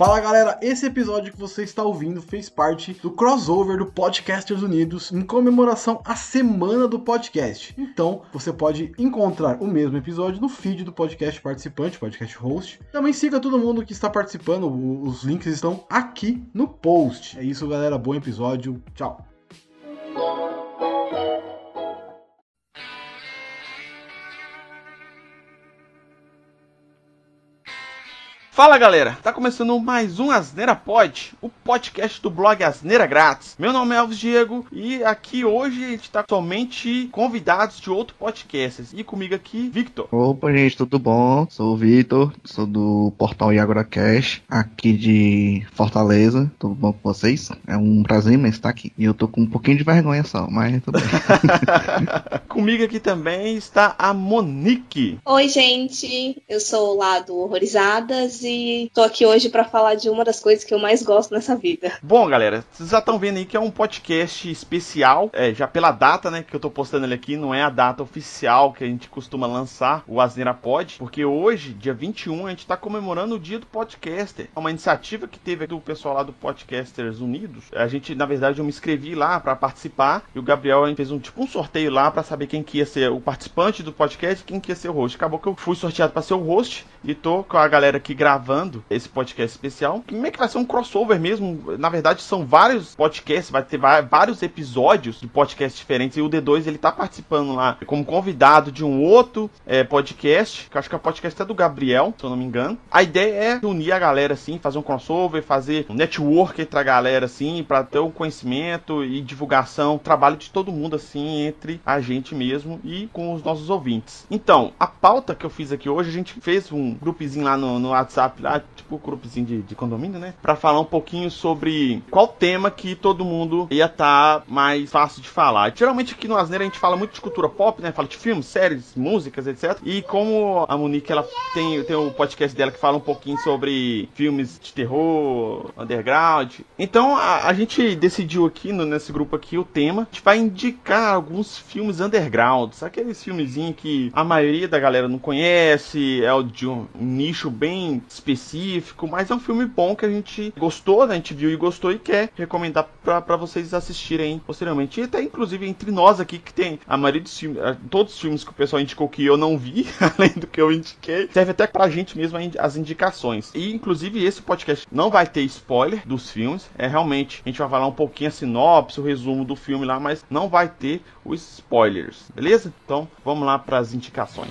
Fala galera, esse episódio que você está ouvindo fez parte do crossover do Podcasters Unidos em comemoração à semana do podcast. Então você pode encontrar o mesmo episódio no feed do podcast participante, podcast host. Também siga todo mundo que está participando, os links estão aqui no post. É isso galera, bom episódio, tchau. Fala galera, tá começando mais um Asneira Pod, o podcast do blog Asneira Grátis. Meu nome é Alves Diego e aqui hoje a gente tá somente convidados de outro podcast. E comigo aqui, Victor. Opa, gente, tudo bom? Sou o Victor, sou do portal Iagora Cash, aqui de Fortaleza. Tudo bom com vocês? É um prazer imenso estar aqui. E eu tô com um pouquinho de vergonha só, mas tudo bem. comigo aqui também está a Monique. Oi, gente, eu sou lá do Horrorizadas e e tô aqui hoje para falar de uma das coisas que eu mais gosto nessa vida. Bom, galera, vocês já estão vendo aí que é um podcast especial, é, já pela data, né, que eu tô postando ele aqui, não é a data oficial que a gente costuma lançar o Asneira Pod, porque hoje, dia 21, a gente tá comemorando o dia do podcaster. É uma iniciativa que teve do pessoal lá do Podcasters Unidos. A gente, na verdade, eu me inscrevi lá para participar e o Gabriel fez um tipo um sorteio lá para saber quem que ia ser o participante do podcast quem que ia ser o host. Acabou que eu fui sorteado para ser o host e tô com a galera aqui gravando gravando esse podcast especial. Como é que vai ser um crossover mesmo? Na verdade, são vários podcasts, vai ter vários episódios de podcasts diferentes. E o D2 ele tá participando lá como convidado de um outro é, podcast, que acho que é o podcast é do Gabriel, se eu não me engano. A ideia é unir a galera assim, fazer um crossover, fazer um network entre a galera assim, para ter o conhecimento e divulgação, trabalho de todo mundo assim, entre a gente mesmo e com os nossos ouvintes. Então, a pauta que eu fiz aqui hoje, a gente fez um grupozinho lá no, no WhatsApp WhatsApp lá, tipo o grupozinho de, de condomínio, né? Pra falar um pouquinho sobre qual tema que todo mundo ia estar tá mais fácil de falar. Geralmente aqui no Asneira a gente fala muito de cultura pop, né? Fala de filmes, séries, músicas, etc. E como a Monique, ela tem, tem o podcast dela que fala um pouquinho sobre filmes de terror, underground. Então a, a gente decidiu aqui, no, nesse grupo aqui, o tema. A gente vai indicar alguns filmes undergrounds. Aqueles filmezinhos que a maioria da galera não conhece, é o de um nicho bem específico, mas é um filme bom que a gente gostou, né? A gente viu e gostou e quer recomendar para vocês assistirem posteriormente. E até inclusive entre nós aqui que tem a maioria dos filmes, todos os filmes que o pessoal indicou que eu não vi, além do que eu indiquei, serve até pra gente mesmo as indicações. E inclusive esse podcast não vai ter spoiler dos filmes, é realmente a gente vai falar um pouquinho a sinopse, o resumo do filme lá, mas não vai ter os spoilers, beleza? Então vamos lá para as indicações.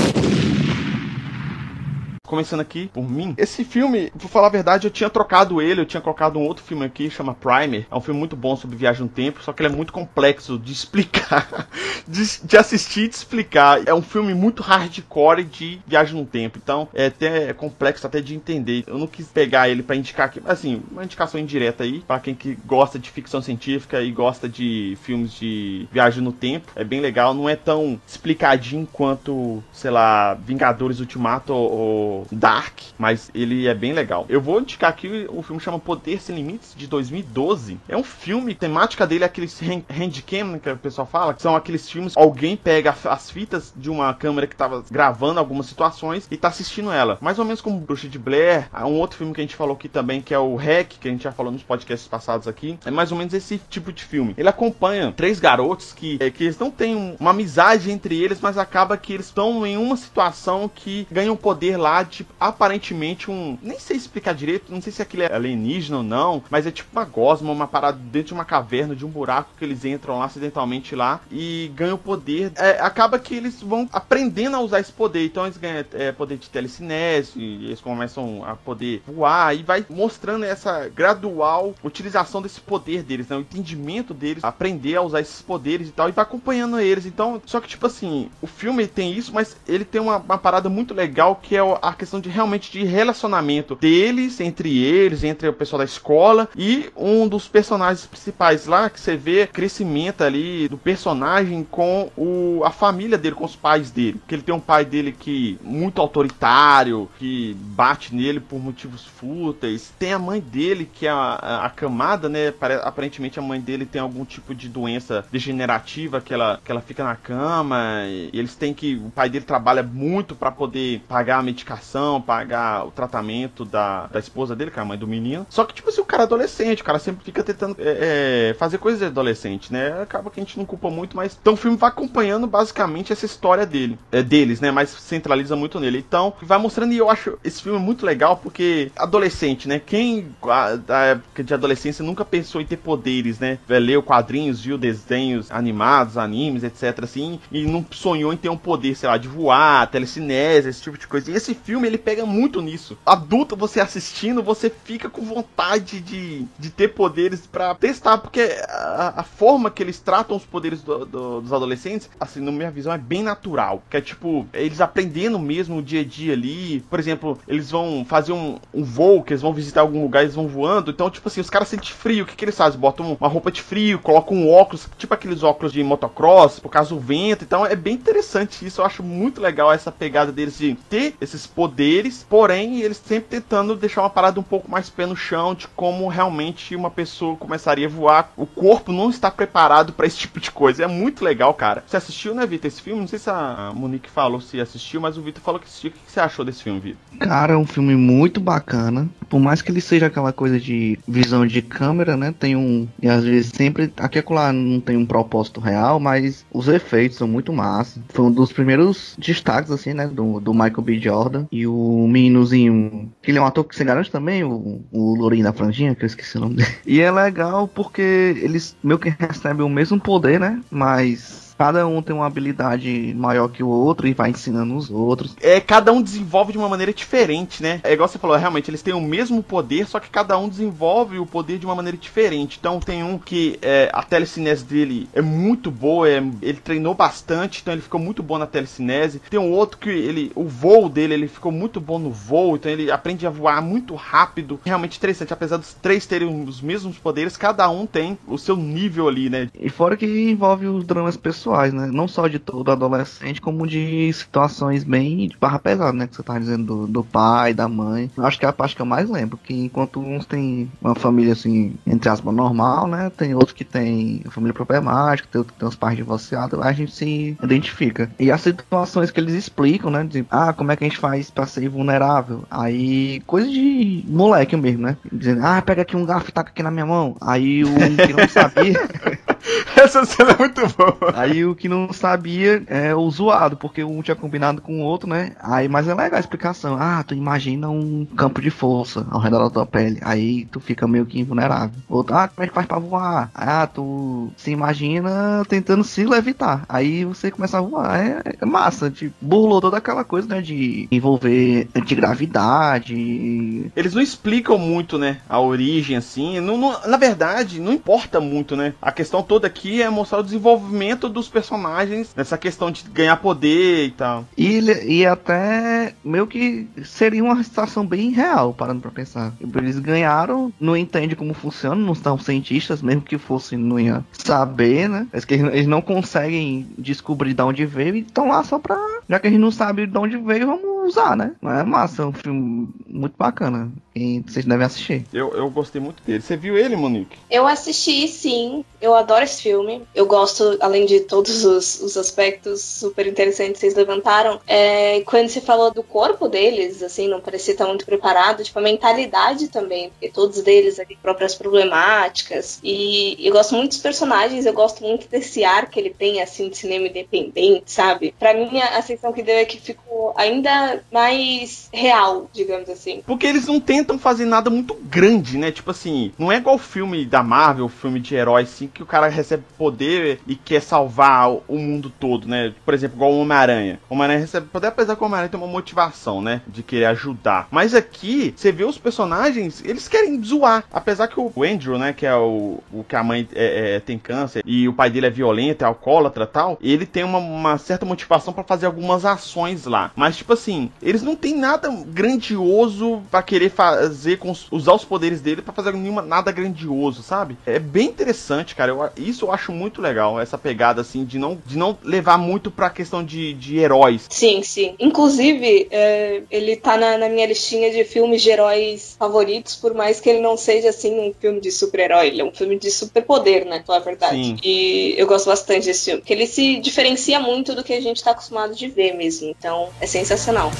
começando aqui por mim. Esse filme, vou falar a verdade, eu tinha trocado ele, eu tinha colocado um outro filme aqui, chama Primer. É um filme muito bom sobre viagem no tempo, só que ele é muito complexo de explicar, de, de, assistir e de explicar. É um filme muito hardcore de viagem no tempo, então é até é complexo até de entender. Eu não quis pegar ele para indicar aqui, assim, uma indicação indireta aí, para quem que gosta de ficção científica e gosta de filmes de viagem no tempo. É bem legal, não é tão explicadinho quanto, sei lá, Vingadores Ultimato ou Dark, mas ele é bem legal. Eu vou indicar aqui o filme chama Poder Sem Limites de 2012. É um filme, temática dele é aqueles handcam né, que o pessoal fala, que são aqueles filmes alguém pega as fitas de uma câmera que estava gravando algumas situações e tá assistindo ela. Mais ou menos como Bruxa de Blair, um outro filme que a gente falou aqui também que é o Hack, que a gente já falou nos podcasts passados aqui. É mais ou menos esse tipo de filme. Ele acompanha três garotos que, é, que eles não têm uma amizade entre eles, mas acaba que eles estão em uma situação que ganham poder lá tipo, aparentemente um. Nem sei explicar direito, não sei se aquilo é alienígena ou não, mas é tipo uma gosma, uma parada dentro de uma caverna, de um buraco que eles entram lá acidentalmente lá e ganham poder. É, acaba que eles vão aprendendo a usar esse poder. Então eles ganham é, poder de telecinese, eles começam a poder voar e vai mostrando essa gradual utilização desse poder deles, né? O entendimento deles, aprender a usar esses poderes e tal, e vai acompanhando eles. Então, só que tipo assim, o filme tem isso, mas ele tem uma, uma parada muito legal que é a questão de realmente de relacionamento deles, entre eles, entre o pessoal da escola e um dos personagens principais lá, que você vê crescimento ali do personagem com o, a família dele, com os pais dele. Que ele tem um pai dele que muito autoritário, que bate nele por motivos fúteis. Tem a mãe dele, que é a, a camada, né? Aparentemente a mãe dele tem algum tipo de doença degenerativa que ela, que ela fica na cama. E eles têm que. O pai dele trabalha muito para poder pagar a medicação, pagar o tratamento da, da esposa dele, que é a mãe do menino. Só que, tipo assim, o cara é adolescente, o cara sempre fica tentando é, é, fazer coisas de adolescente, né? Acaba que a gente não culpa muito, mas. Então o filme vai acompanhando basicamente essa história dele. É, deles, né? Mas centraliza muito nele. Então, vai mostrando, e eu acho esse filme muito legal, porque adolescente, né? Quem da época de adolescência nunca pensou em ter poderes, né? Leu quadrinhos, viu desenhos animados, animes, etc. assim, e não sonhou em ter um poder, sei lá, de voar, telecinese, esse tipo de coisa. E esse filme, ele pega muito nisso. Adulto, você assistindo, você fica com vontade de, de ter poderes para testar, porque a, a, forma que eles tratam os poderes do, do, dos adolescentes, assim, na minha visão, é bem natural. Que é tipo, eles aprendendo mesmo o dia a dia ali. Por exemplo, eles vão fazer um, um voo, que eles vão visitar algum lugar, eles vão voando. Então, tipo assim, os caras sentem frio. O que, que eles fazem? Botam uma roupa de frio, colocam um óculos, tipo aqueles óculos de motocross, por causa do vento. Então, é bem interessante isso. Eu acho muito legal essa pegada deles de ter esses poderes, porém, eles sempre tentando deixar uma parada um pouco mais pé no chão de como realmente uma pessoa começaria a voar. O corpo não está preparado para esse tipo de coisa. É muito legal, cara. Você assistiu, né, Vitor, esse filme? Não sei se a Monique falou se assistiu, mas o Vitor falou que assistiu. O que você achou desse filme, Vitor? Cara, é um filme muito bacana. Por mais que ele seja aquela coisa de visão de câmera, né? Tem um. E às vezes sempre. Aqui e lá não tem um propósito real, mas os efeitos são muito massa. Foi um dos primeiros destaques, assim, né? Do, do Michael B. Jordan. E o meninozinho. Que ele é um ator que se garante também, o, o Lourinho da Franjinha, que eu esqueci o nome dele. E é legal porque eles meio que recebem o mesmo poder, né? Mas cada um tem uma habilidade maior que o outro e vai ensinando os outros. É, cada um desenvolve de uma maneira diferente, né? É igual você falou, realmente, eles têm o mesmo poder, só que cada um desenvolve o poder de uma maneira diferente. Então tem um que é, a telecinese dele é muito boa, é, ele treinou bastante, então ele ficou muito bom na telecinese. Tem um outro que ele, o voo dele, ele ficou muito bom no voo, então ele aprende a voar muito rápido. Realmente interessante, apesar dos três terem os mesmos poderes, cada um tem o seu nível ali, né? E fora que envolve os dramas pessoais pessoais, né? Não só de todo adolescente, como de situações bem de barra pesada, né? Que você tá dizendo do, do pai, da mãe. Eu acho que é a parte que eu mais lembro, que enquanto uns têm uma família assim, entre aspas, normal, né? Tem outros que tem família problemática, tem outros que tem os pais divorciados, a gente se identifica. E as situações que eles explicam, né? De, ah, como é que a gente faz pra ser vulnerável? Aí, coisa de moleque mesmo, né? Dizendo, ah, pega aqui um garfo e taca aqui na minha mão. Aí o que não sabia. Essa cena é muito boa. Aí o que não sabia é o zoado, porque um tinha combinado com o outro, né? Aí, mas é legal a explicação. Ah, tu imagina um campo de força ao redor da tua pele. Aí tu fica meio que invulnerável. Outro, ah, como é que faz pra voar? Ah, tu se imagina tentando se levitar. Aí você começa a voar. É, é massa. Tipo, burlou toda aquela coisa, né? De envolver antigravidade. Eles não explicam muito, né? A origem, assim. Não, não, na verdade, não importa muito, né? A questão toda aqui é mostrar o desenvolvimento dos personagens nessa questão de ganhar poder e tal. E, e até meio que seria uma situação bem real, parando pra pensar. Eles ganharam, não entende como funciona, não são cientistas, mesmo que fossem, não ia saber, né? É que eles não conseguem descobrir de onde veio e estão lá só pra. Já que a gente não sabe de onde veio, vamos usar, né? Mas é massa, é um filme muito bacana. E vocês devem assistir. Eu, eu gostei muito dele. Você viu ele, Monique? Eu assisti, sim. Eu adoro esse filme. Eu gosto, além de todos os, os aspectos super interessantes que vocês levantaram, é, quando você falou do corpo deles, assim, não parecia estar muito preparado, tipo, a mentalidade também, porque todos deles ali próprias problemáticas. E eu gosto muito dos personagens, eu gosto muito desse ar que ele tem, assim, de cinema independente, sabe? Pra mim, a sensação que deu é que ficou ainda mais real, digamos assim. Porque eles não tentam fazer nada muito grande, né? Tipo assim, não é igual filme da Marvel, filme de heróis, assim, que o cara recebe poder e quer salvar o mundo todo, né? Por exemplo, igual o Homem-Aranha. O Homem-Aranha recebe poder, apesar que o Homem-Aranha tem uma motivação, né? De querer ajudar. Mas aqui, você vê os personagens, eles querem zoar. Apesar que o Andrew, né? Que é o, o que a mãe é, é, tem câncer e o pai dele é violento, é alcoólatra tal, ele tem uma, uma certa motivação para fazer algumas ações lá. Mas, tipo assim, assim, eles não tem nada grandioso para querer fazer, com, usar os poderes dele para fazer nenhuma, nada grandioso, sabe? É bem interessante, cara. Eu, isso eu acho muito legal, essa pegada, assim, de não, de não levar muito pra questão de, de heróis. Sim, sim. Inclusive, é, ele tá na, na, minha listinha de filmes de heróis favoritos, por mais que ele não seja, assim, um filme de super-herói. Ele é um filme de superpoder, né? Pela verdade. Sim. E eu gosto bastante desse filme. Porque ele se diferencia muito do que a gente tá acostumado de ver mesmo. Então, é sensacional.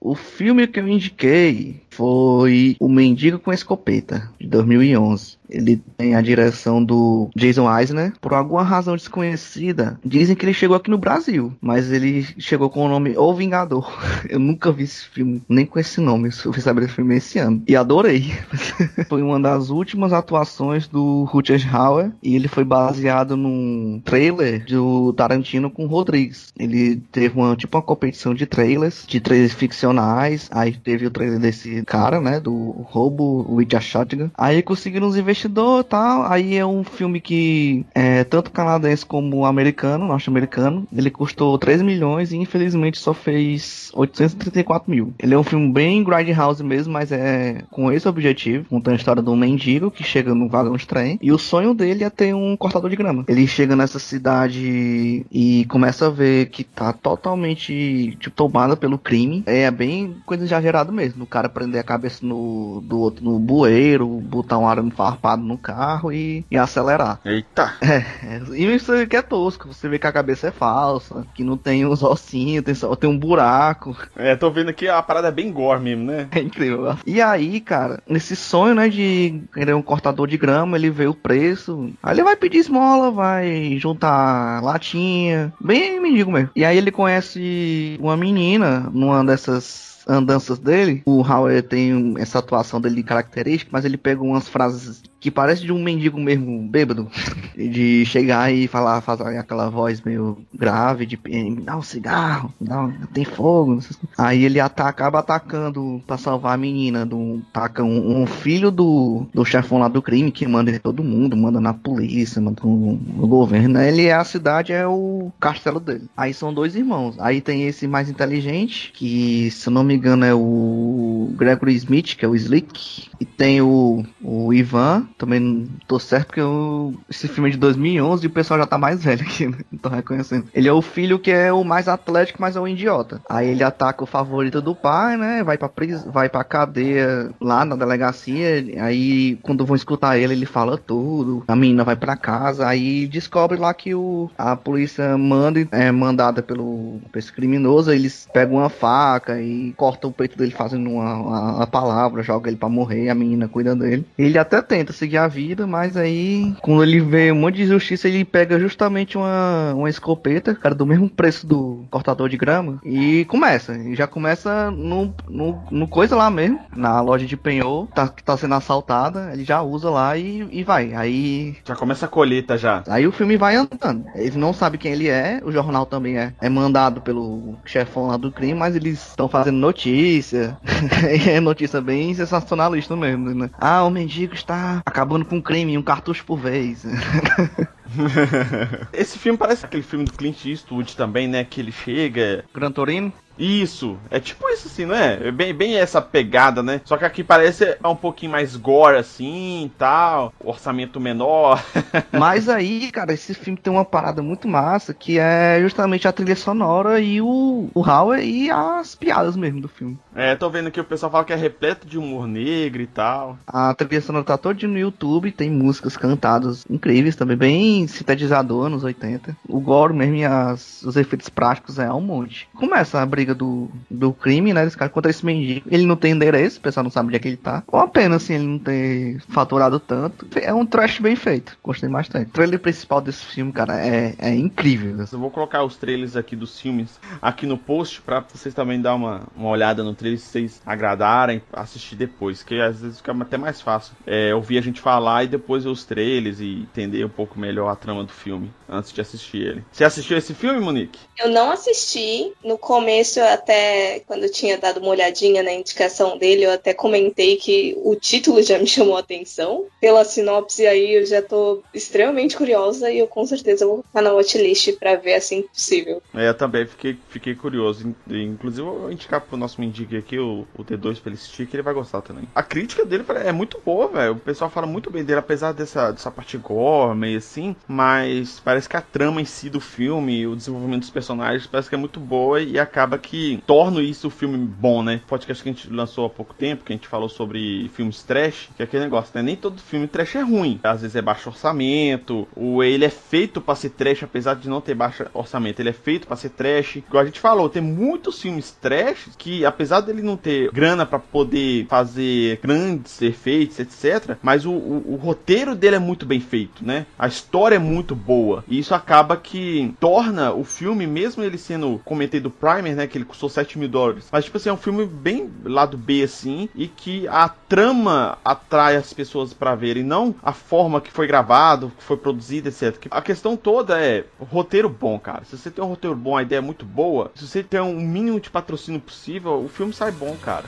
O filme que eu indiquei foi O Mendigo com Escopeta, de 2011. Ele tem a direção do Jason Eisner. Por alguma razão desconhecida, dizem que ele chegou aqui no Brasil, mas ele chegou com o nome O Vingador. Eu nunca vi esse filme, nem com esse nome. Eu fui saber desse filme esse ano. E adorei. foi uma das últimas atuações do Rutger Hauer e ele foi baseado num trailer do Tarantino com Rodrigues. Ele teve uma tipo uma competição de trailers, de trailers ficcionais. Aí teve o trailer desse cara, né, do roubo with a shotgun. Aí conseguiram uns investidores e tal. Aí é um filme que é tanto canadense como americano, norte-americano. Ele custou 3 milhões e infelizmente só fez 834 mil. Ele é um filme bem grindhouse mesmo, mas é com esse objetivo, contando a história de um mendigo que chega num vagão de trem e o sonho dele é ter um cortador de grama. Ele chega nessa cidade e começa a ver que tá totalmente tipo, tomada pelo crime. É bem coisa exagerada mesmo. O cara prender a cabeça no, do outro no bueiro, botar um arame farpado no carro e, e acelerar. Eita! É, é, e isso que é tosco. Você vê que a cabeça é falsa, que não tem os ossinhos, tem, só, tem um buraco. É, tô vendo aqui a parada é bem gore mesmo, né? É incrível. E aí, cara, nesse sonho, né, de querer um cortador de grama, ele vê o preço. Aí ele vai pedir esmola, vai juntar latinha. Bem mendigo mesmo. E aí ele conhece uma menina numa dessas andanças dele, o Howard tem essa atuação dele característica, mas ele pega umas frases que parece de um mendigo mesmo bêbado, de chegar e falar, fazer aquela voz meio grave, de me dá um cigarro, dá um, tem fogo. Aí ele ataca, acaba atacando para salvar a menina, do, ataca um, um, filho do, do chefão lá do crime, que manda em todo mundo, manda na polícia, manda no, no governo. Ele é a cidade, é o castelo dele. Aí são dois irmãos. Aí tem esse mais inteligente, que se eu não me engano é o Gregory Smith, que é o Slick. E tem o, o Ivan, também tô certo porque eu, esse filme é de 2011 e o pessoal já tá mais velho aqui, né? Não tô reconhecendo. Ele é o filho que é o mais atlético, mas é um idiota. Aí ele ataca o favorito do pai, né? Vai pra, pris... vai pra cadeia lá na delegacia. Aí quando vão escutar ele, ele fala tudo. A menina vai pra casa. Aí descobre lá que o... a polícia manda, é mandada pelo esse criminoso. Eles pegam uma faca e cortam o peito dele fazendo uma, uma, uma palavra, joga ele pra morrer. A menina cuida dele. Ele até tenta seguir a vida, mas aí, quando ele vê um monte de injustiça, ele pega justamente uma, uma escopeta, cara, do mesmo preço do cortador de grama, e começa. E já começa no, no, no coisa lá mesmo, na loja de penhor, tá, que tá sendo assaltada, ele já usa lá e, e vai. Aí. Já começa a colheita já. Aí o filme vai andando. Eles não sabem quem ele é, o jornal também é, é mandado pelo chefão lá do crime, mas eles estão fazendo notícia. é notícia bem sensacionalista mesmo, né? Ah, o mendigo está acabando com crime, um cartucho por vez. Esse filme parece aquele filme do Clint Eastwood também, né? Que ele chega. Gran Torino? Isso, é tipo isso assim, não é? é bem, bem essa pegada, né? Só que aqui parece um pouquinho mais gore assim tal, orçamento menor. Mas aí, cara, esse filme tem uma parada muito massa que é justamente a trilha sonora e o, o Howard e as piadas mesmo do filme. É, tô vendo que o pessoal fala que é repleto de humor negro e tal. A trilha sonora tá toda no YouTube, tem músicas cantadas incríveis também, bem sintetizador nos 80. O gore mesmo e as, os efeitos práticos é um monte. Começa a briga do, do crime, né? Desse cara contra esse mendigo. Ele não tem endereço, o pessoal não sabe onde é que ele tá. Ou apenas assim, ele não ter faturado tanto. É um trash bem feito. Gostei bastante. O trailer principal desse filme, cara, é, é incrível. Eu vou colocar os trailers aqui dos filmes aqui no post pra vocês também dar uma, uma olhada no trailer se vocês agradarem, assistir depois. Que às vezes fica até mais fácil é, ouvir a gente falar e depois ver os trailers e entender um pouco melhor a trama do filme antes de assistir ele. Você assistiu esse filme, Monique? Eu não assisti. No começo até, quando eu tinha dado uma olhadinha na indicação dele, eu até comentei que o título já me chamou a atenção. Pela sinopse aí, eu já tô extremamente curiosa e eu com certeza vou ficar na watchlist pra ver assim que possível. É, eu também fiquei, fiquei curioso. Inclusive, eu vou indicar pro nosso mendigo aqui, o, o T2 pra ele assistir, que ele vai gostar também. A crítica dele é muito boa, velho. O pessoal fala muito bem dele, apesar dessa, dessa parte gore, meio assim, mas parece que a trama em si do filme, o desenvolvimento dos personagens, parece que é muito boa e acaba que torna isso o filme bom, né? Podcast que a gente lançou há pouco tempo, que a gente falou sobre filmes trash, que é aquele negócio, né? Nem todo filme trash é ruim. Às vezes é baixo orçamento, ou ele é feito para ser trash, apesar de não ter baixo orçamento, ele é feito para ser trash. Igual a gente falou, tem muitos filmes trash que, apesar dele não ter grana para poder fazer grandes efeitos, etc., mas o, o, o roteiro dele é muito bem feito, né? A história é muito boa. E isso acaba que torna o filme, mesmo ele sendo, comentei do Primer, né? Que ele custou 7 mil dólares. Mas, tipo assim, é um filme bem lado B, assim, e que a trama atrai as pessoas para verem, não a forma que foi gravado, que foi produzido, etc. A questão toda é roteiro bom, cara. Se você tem um roteiro bom, a ideia é muito boa, se você tem um mínimo de patrocínio possível, o filme sai bom, cara.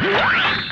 Yeah!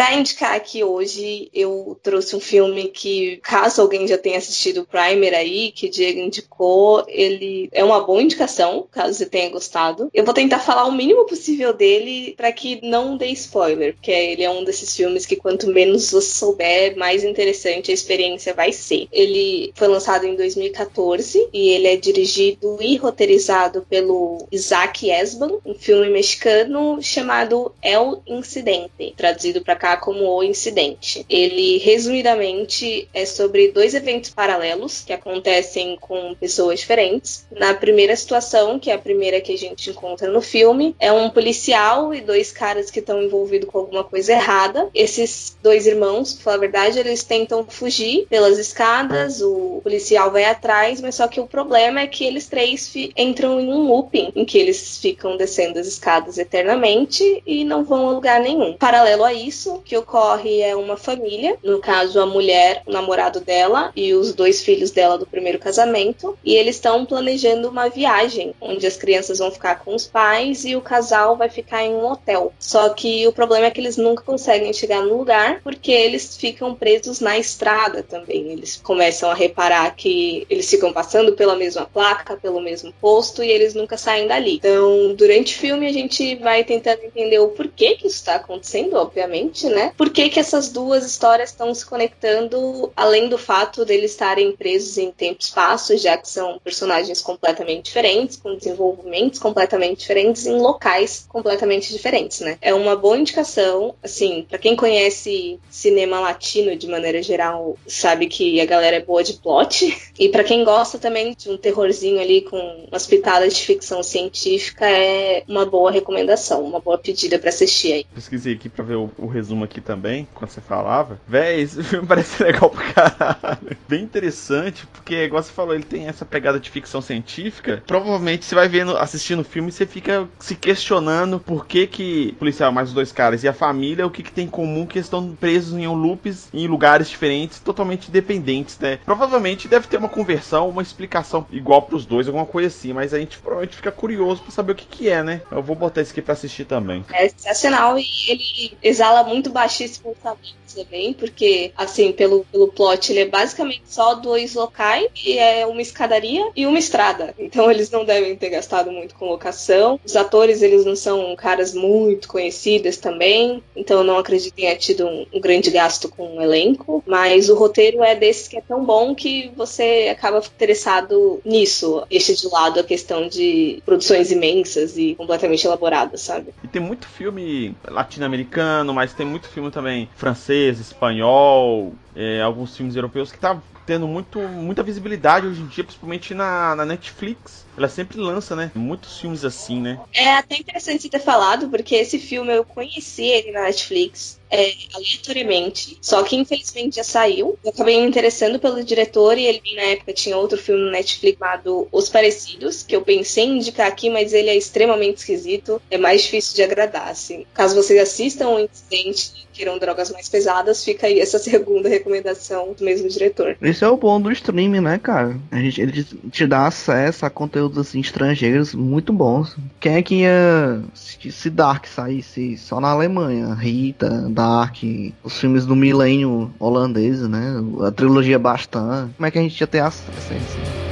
Pra indicar aqui hoje, eu trouxe um filme que, caso alguém já tenha assistido o Primer aí, que o Diego indicou, ele é uma boa indicação, caso você tenha gostado. Eu vou tentar falar o mínimo possível dele para que não dê spoiler, porque ele é um desses filmes que quanto menos você souber, mais interessante a experiência vai ser. Ele foi lançado em 2014 e ele é dirigido e roteirizado pelo Isaac Esban, um filme mexicano chamado El Incidente, traduzido para cá como O Incidente. Ele, resumidamente, é sobre dois eventos paralelos que acontecem com pessoas diferentes. Na primeira situação, que é a primeira que a gente encontra no filme, é um policial e dois caras que estão envolvidos com alguma coisa errada. Esses dois irmãos, pra falar a verdade, eles tentam fugir pelas escadas, o policial vai atrás, mas só que o problema é que eles três entram em um looping, em que eles ficam descendo as escadas eternamente e não vão a lugar nenhum. Paralelo a isso, isso, que ocorre é uma família, no caso a mulher, o namorado dela e os dois filhos dela do primeiro casamento, e eles estão planejando uma viagem onde as crianças vão ficar com os pais e o casal vai ficar em um hotel. Só que o problema é que eles nunca conseguem chegar no lugar porque eles ficam presos na estrada também. Eles começam a reparar que eles ficam passando pela mesma placa, pelo mesmo posto e eles nunca saem dali. Então, durante o filme a gente vai tentando entender o porquê que isso está acontecendo, obviamente né? Por que, que essas duas histórias estão se conectando, além do fato deles estarem presos em tempo e espaço, já que são personagens completamente diferentes, com desenvolvimentos completamente diferentes, em locais completamente diferentes, né? É uma boa indicação, assim, para quem conhece cinema latino de maneira geral, sabe que a galera é boa de plot. E para quem gosta também de um terrorzinho ali com umas pitadas de ficção científica, é uma boa recomendação, uma boa pedida para assistir aí. Pesquisei aqui para ver o, o resumo aqui também, quando você falava. Véi, esse filme parece legal pra caralho. Bem interessante, porque, igual você falou, ele tem essa pegada de ficção científica. Provavelmente você vai vendo, assistindo o filme você fica se questionando por que que o policial mais os dois caras e a família, o que que tem em comum que estão presos em um loops em lugares diferentes, totalmente independentes, né? Provavelmente deve ter uma conversão, uma explicação igual pros dois, alguma coisa assim, mas a gente provavelmente fica curioso para saber o que que é, né? Eu vou botar isso aqui pra assistir também. É sensacional e ele exala muito baixíssimo orçamento também, porque, assim, pelo, pelo plot, ele é basicamente só dois locais, e é uma escadaria e uma estrada. Então eles não devem ter gastado muito com locação. Os atores, eles não são caras muito conhecidos também, então não acredito que tenha tido um, um grande gasto com o elenco, mas o roteiro é desses que é tão bom que você acaba interessado nisso, deixa de lado a questão de produções imensas e completamente elaboradas, sabe? E tem muito filme latino-americano, mas tem muito filme também francês, espanhol, é, alguns filmes europeus que tá tendo muito, muita visibilidade hoje em dia, principalmente na, na Netflix. Ela sempre lança, né? Muitos filmes assim, né? É até interessante ter falado, porque esse filme eu conheci ele na Netflix. é, aleatoriamente. Só que infelizmente já saiu. Eu acabei me interessando pelo diretor e ele na época tinha outro filme no Netflix chamado Os Parecidos, que eu pensei em indicar aqui, mas ele é extremamente esquisito. É mais difícil de agradar, assim. Caso vocês assistam o Incidente queiram drogas mais pesadas, fica aí essa segunda recomendação do mesmo diretor. Esse é o bom do streaming, né, cara? A gente, ele te dá acesso a conteúdos assim, estrangeiros muito bons. Quem é que ia. Se Dark saísse só na Alemanha, Rita, Dark, os filmes do milênio holandês, né? A trilogia Bastan. Como é que a gente ia ter acesso a isso?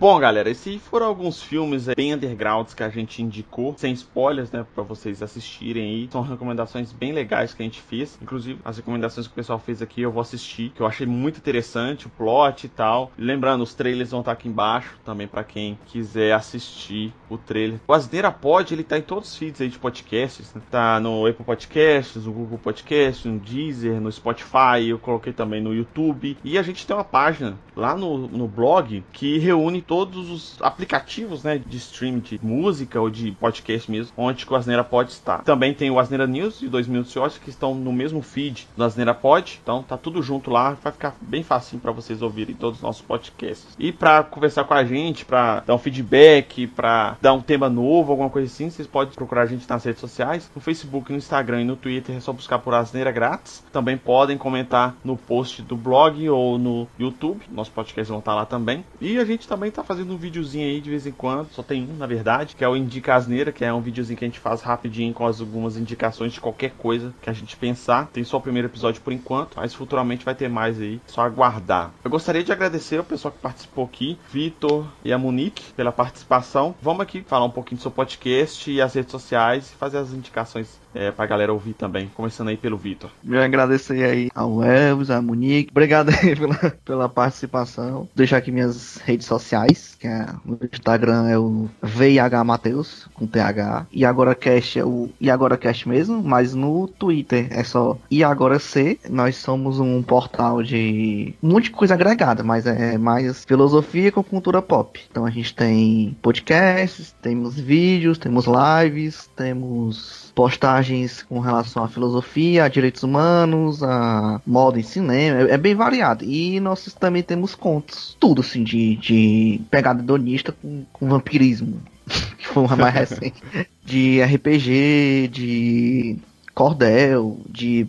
Bom, galera, esses foram alguns filmes bem undergrounds que a gente indicou, sem spoilers, né, para vocês assistirem aí. São recomendações bem legais que a gente fez. Inclusive, as recomendações que o pessoal fez aqui eu vou assistir, que eu achei muito interessante, o plot e tal. Lembrando, os trailers vão estar aqui embaixo também para quem quiser assistir o trailer. O Asneira Pod, ele tá em todos os feeds aí de podcasts, né? Tá no Apple Podcasts, no Google Podcasts, no Deezer, no Spotify, eu coloquei também no YouTube. E a gente tem uma página lá no, no blog que reúne todos os aplicativos, né, de stream de música ou de podcast mesmo, onde o Asneira pode estar. Também tem o Asneira News e o 2 Minutos de que estão no mesmo feed do Asneira Pod, então tá tudo junto lá, vai ficar bem facinho para vocês ouvirem todos os nossos podcasts. E para conversar com a gente, para dar um feedback, para dar um tema novo, alguma coisa assim, vocês podem procurar a gente nas redes sociais, no Facebook, no Instagram e no Twitter, é só buscar por Asneira Grátis. Também podem comentar no post do blog ou no YouTube, nosso podcast vão estar lá também. E a gente também tá tá fazendo um videozinho aí de vez em quando, só tem um na verdade, que é o Indica Asneira, que é um videozinho que a gente faz rapidinho com as, algumas indicações de qualquer coisa que a gente pensar. Tem só o primeiro episódio por enquanto, mas futuramente vai ter mais aí, só aguardar. Eu gostaria de agradecer ao pessoal que participou aqui, Vitor e a Monique, pela participação. Vamos aqui falar um pouquinho do seu podcast e as redes sociais e fazer as indicações é, pra galera ouvir também. Começando aí pelo Vitor. Eu agradecer aí ao Elvis, à Monique. Obrigado aí pela, pela participação. Vou deixar aqui minhas redes sociais, que é o Instagram é o VIH Mateus, com TH. E agora Cast é o E agora Cast mesmo, mas no Twitter é só E agora C. Nós somos um portal de um monte de coisa agregada, mas é mais filosofia com cultura pop. Então a gente tem podcasts, temos vídeos, temos lives, temos postagens com relação à filosofia, a direitos humanos, a moda em cinema, é, é bem variado. E nós também temos contos, tudo assim, de, de pegada donista com, com vampirismo, que foi uma mais recente, de RPG, de cordel, de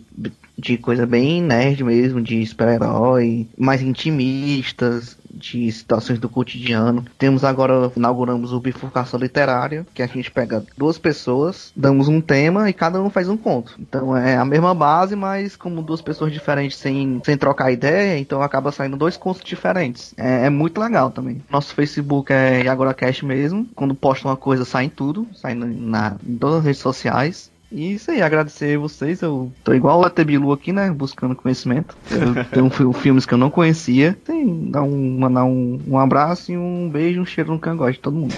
de coisa bem nerd mesmo, de super-herói, mais intimistas, de situações do cotidiano. Temos agora, inauguramos o Bifurcação Literária, que a gente pega duas pessoas, damos um tema e cada um faz um conto. Então é a mesma base, mas como duas pessoas diferentes sem, sem trocar ideia, então acaba saindo dois contos diferentes. É, é muito legal também. Nosso Facebook é AgoraCast mesmo. Quando posta uma coisa, sai em tudo, sai na, em todas as redes sociais. E isso aí, agradecer vocês. Eu tô igual o Atebilu aqui, né? Buscando conhecimento. Eu tenho filmes que eu não conhecia. Tem, dar um, mandar um, um abraço e um beijo, um cheiro no cangote de todo mundo.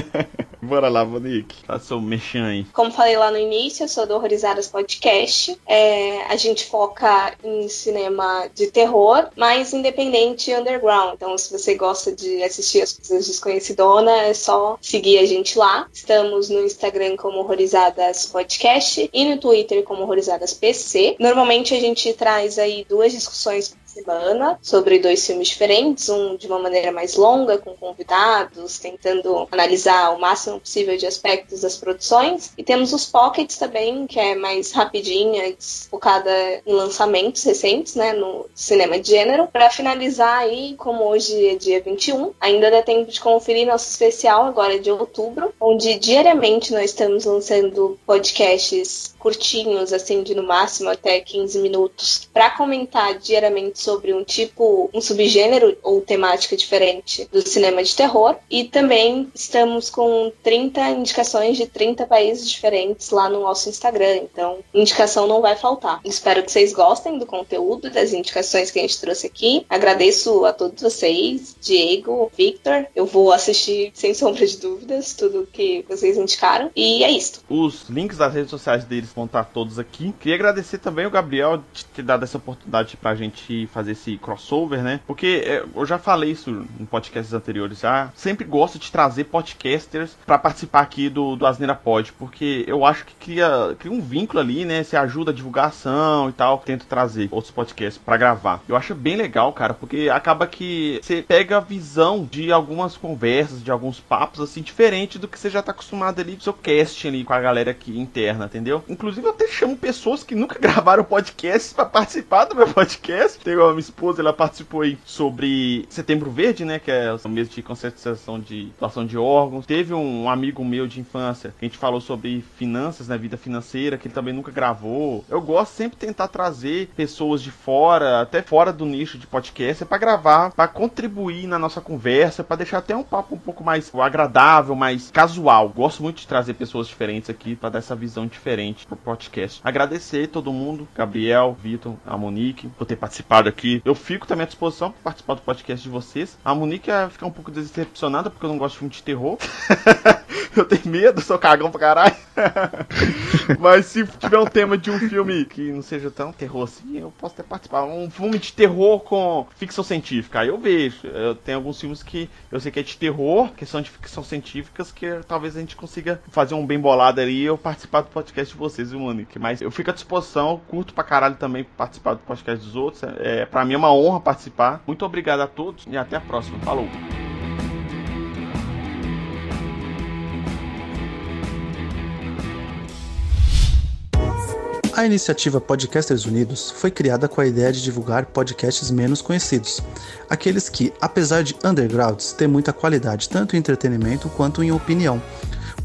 Bora lá, Monique. Faça o mexão aí. Como falei lá no início, eu sou do Horrorizadas Podcast. É, a gente foca em cinema de terror, mas independente underground. Então, se você gosta de assistir as coisas desconhecidonas, é só seguir a gente lá. Estamos no Instagram como Horrorizadas Podcast podcast e no Twitter como Horrorizadas PC. Normalmente a gente traz aí duas discussões semana sobre dois filmes diferentes, um de uma maneira mais longa, com convidados, tentando analisar o máximo possível de aspectos das produções. E temos os pockets também, que é mais rapidinha, focada em lançamentos recentes, né, no cinema de gênero. Para finalizar aí, como hoje é dia 21, ainda dá tempo de conferir nosso especial agora de outubro, onde diariamente nós estamos lançando podcasts curtinhos, assim, de no máximo até 15 minutos, para comentar diariamente sobre um tipo, um subgênero ou temática diferente do cinema de terror. E também estamos com 30 indicações de 30 países diferentes lá no nosso Instagram. Então, indicação não vai faltar. Espero que vocês gostem do conteúdo, das indicações que a gente trouxe aqui. Agradeço a todos vocês, Diego, Victor. Eu vou assistir sem sombra de dúvidas tudo que vocês indicaram. E é isso. Os links das redes sociais deles vão estar todos aqui. Queria agradecer também o Gabriel de ter dado essa oportunidade pra gente fazer esse crossover, né? Porque é, eu já falei isso em podcasts anteriores já. Sempre gosto de trazer podcasters para participar aqui do, do Asneira Pod, porque eu acho que cria, cria um vínculo ali, né? Se ajuda a divulgação e tal. Tento trazer outros podcasts para gravar. Eu acho bem legal, cara, porque acaba que você pega a visão de algumas conversas, de alguns papos, assim, diferente do que você já tá acostumado ali no seu casting ali com a galera aqui interna, entendeu? Inclusive, eu até chamo pessoas que nunca gravaram podcast para participar do meu podcast. Tem a minha esposa, ela participou aí sobre Setembro Verde, né? Que é o mês de conscientização de doação de órgãos. Teve um amigo meu de infância que a gente falou sobre finanças, né? Vida financeira, que ele também nunca gravou. Eu gosto sempre de tentar trazer pessoas de fora, até fora do nicho de podcast, para gravar, para contribuir na nossa conversa, para deixar até um papo um pouco mais agradável, mais casual. Gosto muito de trazer pessoas diferentes aqui para dar essa visão diferente pro podcast. Agradecer todo mundo, Gabriel, Vitor, a Monique, por ter participado aqui. Eu fico também à disposição para participar do podcast de vocês. A Monique ia ficar um pouco decepcionada porque eu não gosto de filme de terror. eu tenho medo, sou cagão pra caralho. Mas se tiver um tema de um filme que não seja tão terror assim, eu posso até participar. Um filme de terror com ficção científica. Aí eu vejo. Eu tenho alguns filmes que eu sei que é de terror, que são de ficção científicas, que talvez a gente consiga fazer um bem bolado ali e eu participar do podcast de vocês, viu, Monique? Mas eu fico à disposição, curto pra caralho também participar do podcast dos outros. É, pra mim é uma honra participar. Muito obrigado a todos e até a próxima. Falou! A iniciativa Podcasters Unidos foi criada com a ideia de divulgar podcasts menos conhecidos, aqueles que, apesar de undergrounds, têm muita qualidade tanto em entretenimento quanto em opinião.